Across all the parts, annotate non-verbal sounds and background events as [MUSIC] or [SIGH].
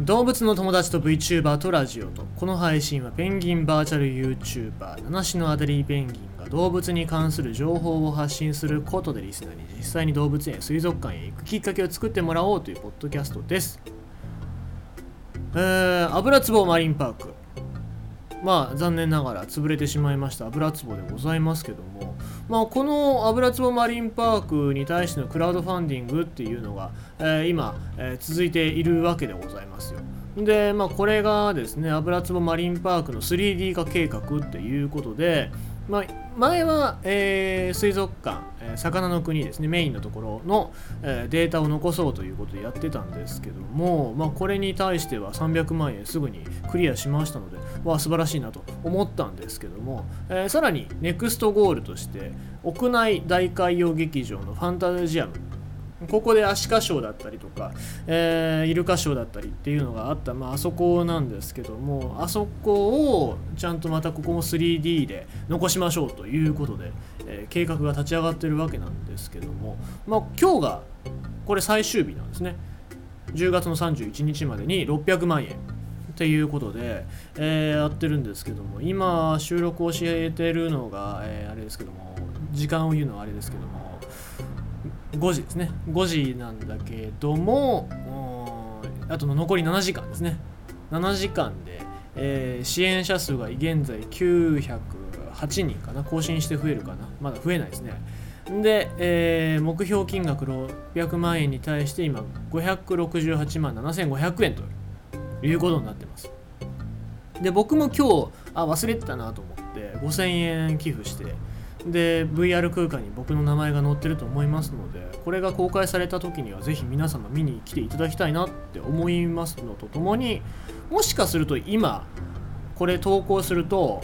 動物の友達と VTuber とラジオとこの配信はペンギンバーチャル YouTuber 七種のアデリーペンギンが動物に関する情報を発信することでリスナーに実際に動物園水族館へ行くきっかけを作ってもらおうというポッドキャストです。えー、油壺マリンパーク。まあ残念ながら潰れてしまいました。油壺でございますけども。まあ、この油壺マリンパークに対してのクラウドファンディングっていうのが、えー、今、えー、続いているわけでございますよ。で、まあ、これがですね、油壺マリンパークの 3D 化計画っていうことで、まあ、前は、えー、水族館、えー、魚の国ですね、メインのところの、えー、データを残そうということでやってたんですけども、まあ、これに対しては300万円すぐにクリアしましたので、わあ、素晴らしいなと思ったんですけども、えさらにネクストゴールとして、屋内大海洋劇場のファンタジアムここでアシカショーだったりとか、えー、イルカショーだったりっていうのがあった、まあ、あそこなんですけどもあそこをちゃんとまたここも 3D で残しましょうということで、えー、計画が立ち上がってるわけなんですけども、まあ、今日がこれ最終日なんですね。10月の31日までに600万円っていうことで、えー、やってるんですけども今収録を教えてるのが、えー、あれですけども時間を言うのはあれですけども5時ですね。5時なんだけどもあとの残り7時間ですね。7時間で、えー、支援者数が現在908人かな。更新して増えるかな。まだ増えないですね。で、えー、目標金額600万円に対して今568万7500円ということになってます。で僕も今日あ忘れてたなと思って5000円寄付してで VR 空間に僕の名前が載ってると思いますのでこれが公開された時にはぜひ皆様見に来ていただきたいなって思いますのとともにもしかすると今これ投稿すると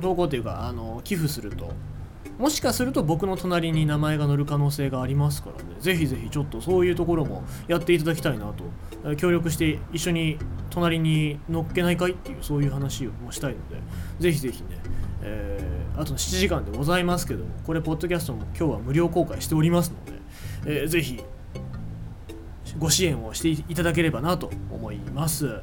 投稿っていうかあの寄付するともしかすると僕の隣に名前が載る可能性がありますからねぜひぜひちょっとそういうところもやっていただきたいなと協力して一緒に隣に乗っけないかいっていうそういう話をしたいのでぜひぜひね、えー、あと7時間でございますけどもこれポッドキャストも今日は無料公開しておりますので、えー、ぜひご支援をしていただければなと思います。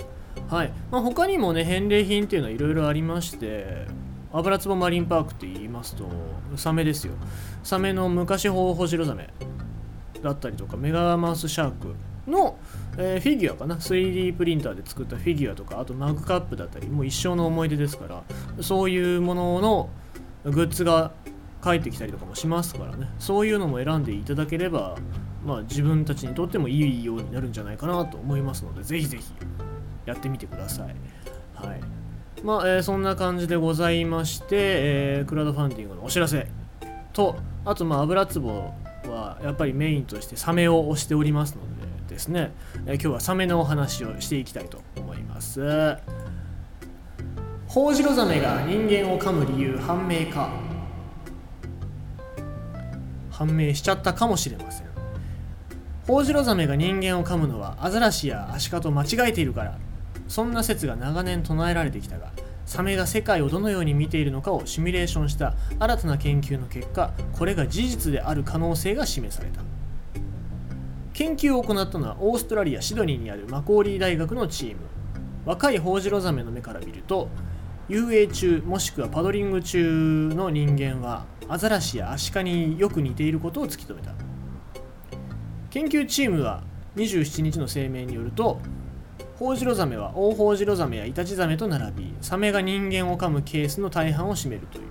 はい。まあ、他にもね返礼品っていうのはいろいろありまして油壺マリンパークって言いますとサメですよ。サメの昔ホホジロザメだったりとかメガマウスシャークの、えー、フィギュアかな。3D プリンターで作ったフィギュアとかあとマグカップだったりもう一生の思い出ですからそういうもののグッズが返ってきたりとかもしますからね。そういうのも選んでいただければまあ自分たちにとってもいいようになるんじゃないかなと思いますのでぜひぜひやってみてください。はい。まあ、えー、そんな感じでございまして、えー、クラウドファンディングのお知らせと、あと、まあ、油壺はやっぱりメインとしてサメを推しておりますのでですね、えー、今日はサメのお話をしていきたいと思います。ホウジロザメが人間を噛む理由判明か？判明しちゃったかもしれません。ホウジロザメが人間を噛むのはアザラシやアシカと間違えているからそんな説が長年唱えられてきたがサメが世界をどのように見ているのかをシミュレーションした新たな研究の結果これが事実である可能性が示された研究を行ったのはオーストラリア・シドニーにあるマコーリー大学のチーム。若いホウジロザメの目から見ると遊泳中もしくはパドリング中の人間はアザラシやアシカによく似ていることを突き止めた。研究チームは27日の声明によるとホウジロザメはオオホウジロザメやイタチザメと並びサメが人間を噛むケースの大半を占めるという。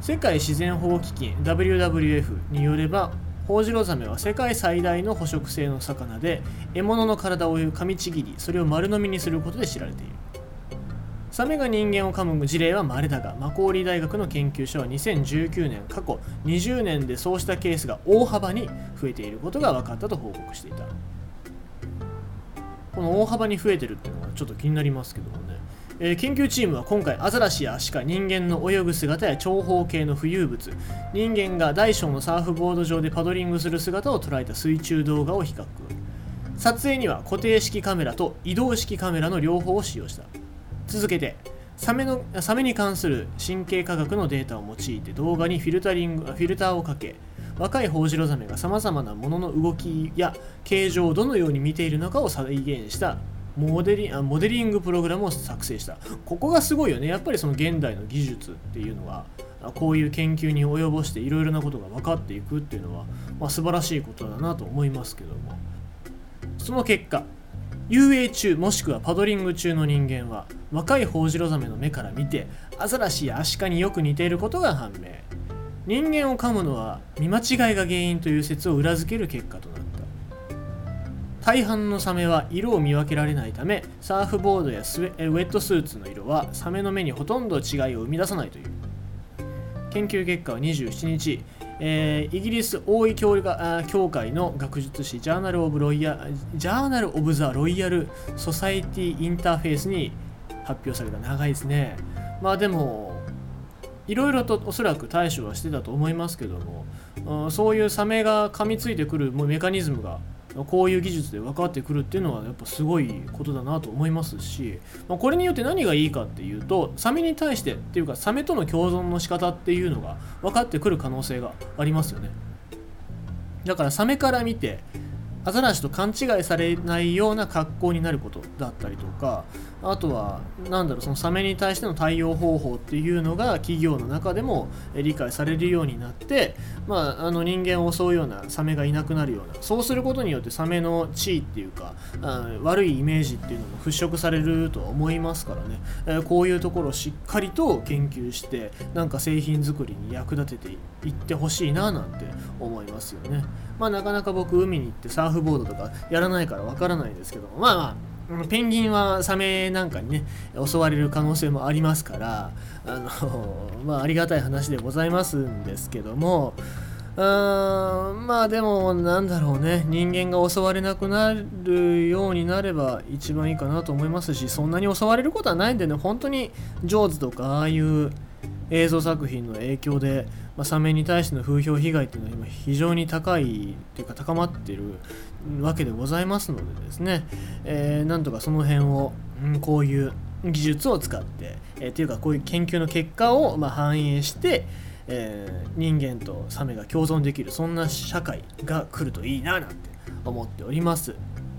世界自然保護基金 WWF によればホウジロザメは世界最大の捕食性の魚で獲物の体を噛みちぎりそれを丸飲みにすることで知られている。サメが人間を噛む事例は稀だがマコーリー大学の研究所は2019年過去20年でそうしたケースが大幅に増えていることが分かったと報告していた。この大幅に増えてるっていうのはちょっと気になりますけどもね、えー、研究チームは今回アザラシやアシカ人間の泳ぐ姿や長方形の浮遊物人間が大小のサーフボード上でパドリングする姿を捉えた水中動画を比較。撮影には固定式カメラと移動式カメラの両方を使用した。続けてサメのサメに関する神経科学のデータを用いて動画にフィルタリングフィルターをかけ若いホウジロザメがさまざまなものの動きや形状をどのように見ているのかを再現したモデリモデリングプログラムを作成した。ここがすごいよね。やっぱりその現代の技術っていうのはこういう研究に及ぼしていろいろなことが分かっていくっていうのは、まあ、素晴らしいことだなと思いますけども。その結果遊泳中もしくはパドリング中の人間は若いホウジロザメの目から見てアザラシやアシカによく似ていることが判明。人間を噛むのは見間違いが原因という説を裏付ける結果となった。大半のサメは色を見分けられないためサーフボードやウェットスーツの色はサメの目にほとんど違いを生み出さないという。研究結果は27日えー、イギリス王位協協会の学術誌ジャーナル・オブ・ロイヤジャーナル・オブ・ザ・ロイヤル・ソサイティ・インターフェースに発表された。長いですね。まあでもいろいろとおそらく対処はしてたと思いますけどもそういうサメが噛みついてくるメカニズムがこういう技術で分かってくるっていうのはやっぱすごいことだなと思いますし、まあ、これによって何がいいかっていうとサメに対してっていうかサメとの共存の仕方っていうのが分かってくる可能性がありますよね。だからサメから見てアザラシと勘違いされないような格好になることだったりとかあとは何だろうそのサメに対しての対応方法っていうのが企業の中でも理解されるようになって、まあ、あの人間を襲うようなサメがいなくなるようなそうすることによってサメの地位っていうか悪いイメージっていうのも払拭されるとは思いますからね、えー、こういうところをしっかりと研究してなんか製品作りに役立てていってほしいななんて思いますよね。まあ、なかなか僕海に行ってサーフボードとかやらないからわからないですけどもまあまあペンギンはサメなんかにね襲われる可能性もありますからあの [LAUGHS] まあありがたい話でございますんですけどもうーんまあでもなんだろうね人間が襲われなくなるようになれば一番いいかなと思いますしそんなに襲われることはないんでね本当にジョーズとかああいう映像作品の影響で、まあ、サメに対しての風評被害っていうのは今非常に高いっていうか高まっているわけでございますのでですね、えー、なんとかその辺を、うん、こういう技術を使って、えー、っていうかこういう研究の結果を、まあ、反映して、えー、人間とサメが共存できるそんな社会が来るといいななんて思っております。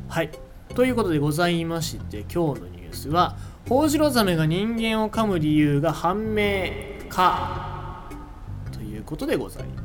はいということでございまして今日のニュースはホウジロザメが人間を噛む理由が判明かことでございました。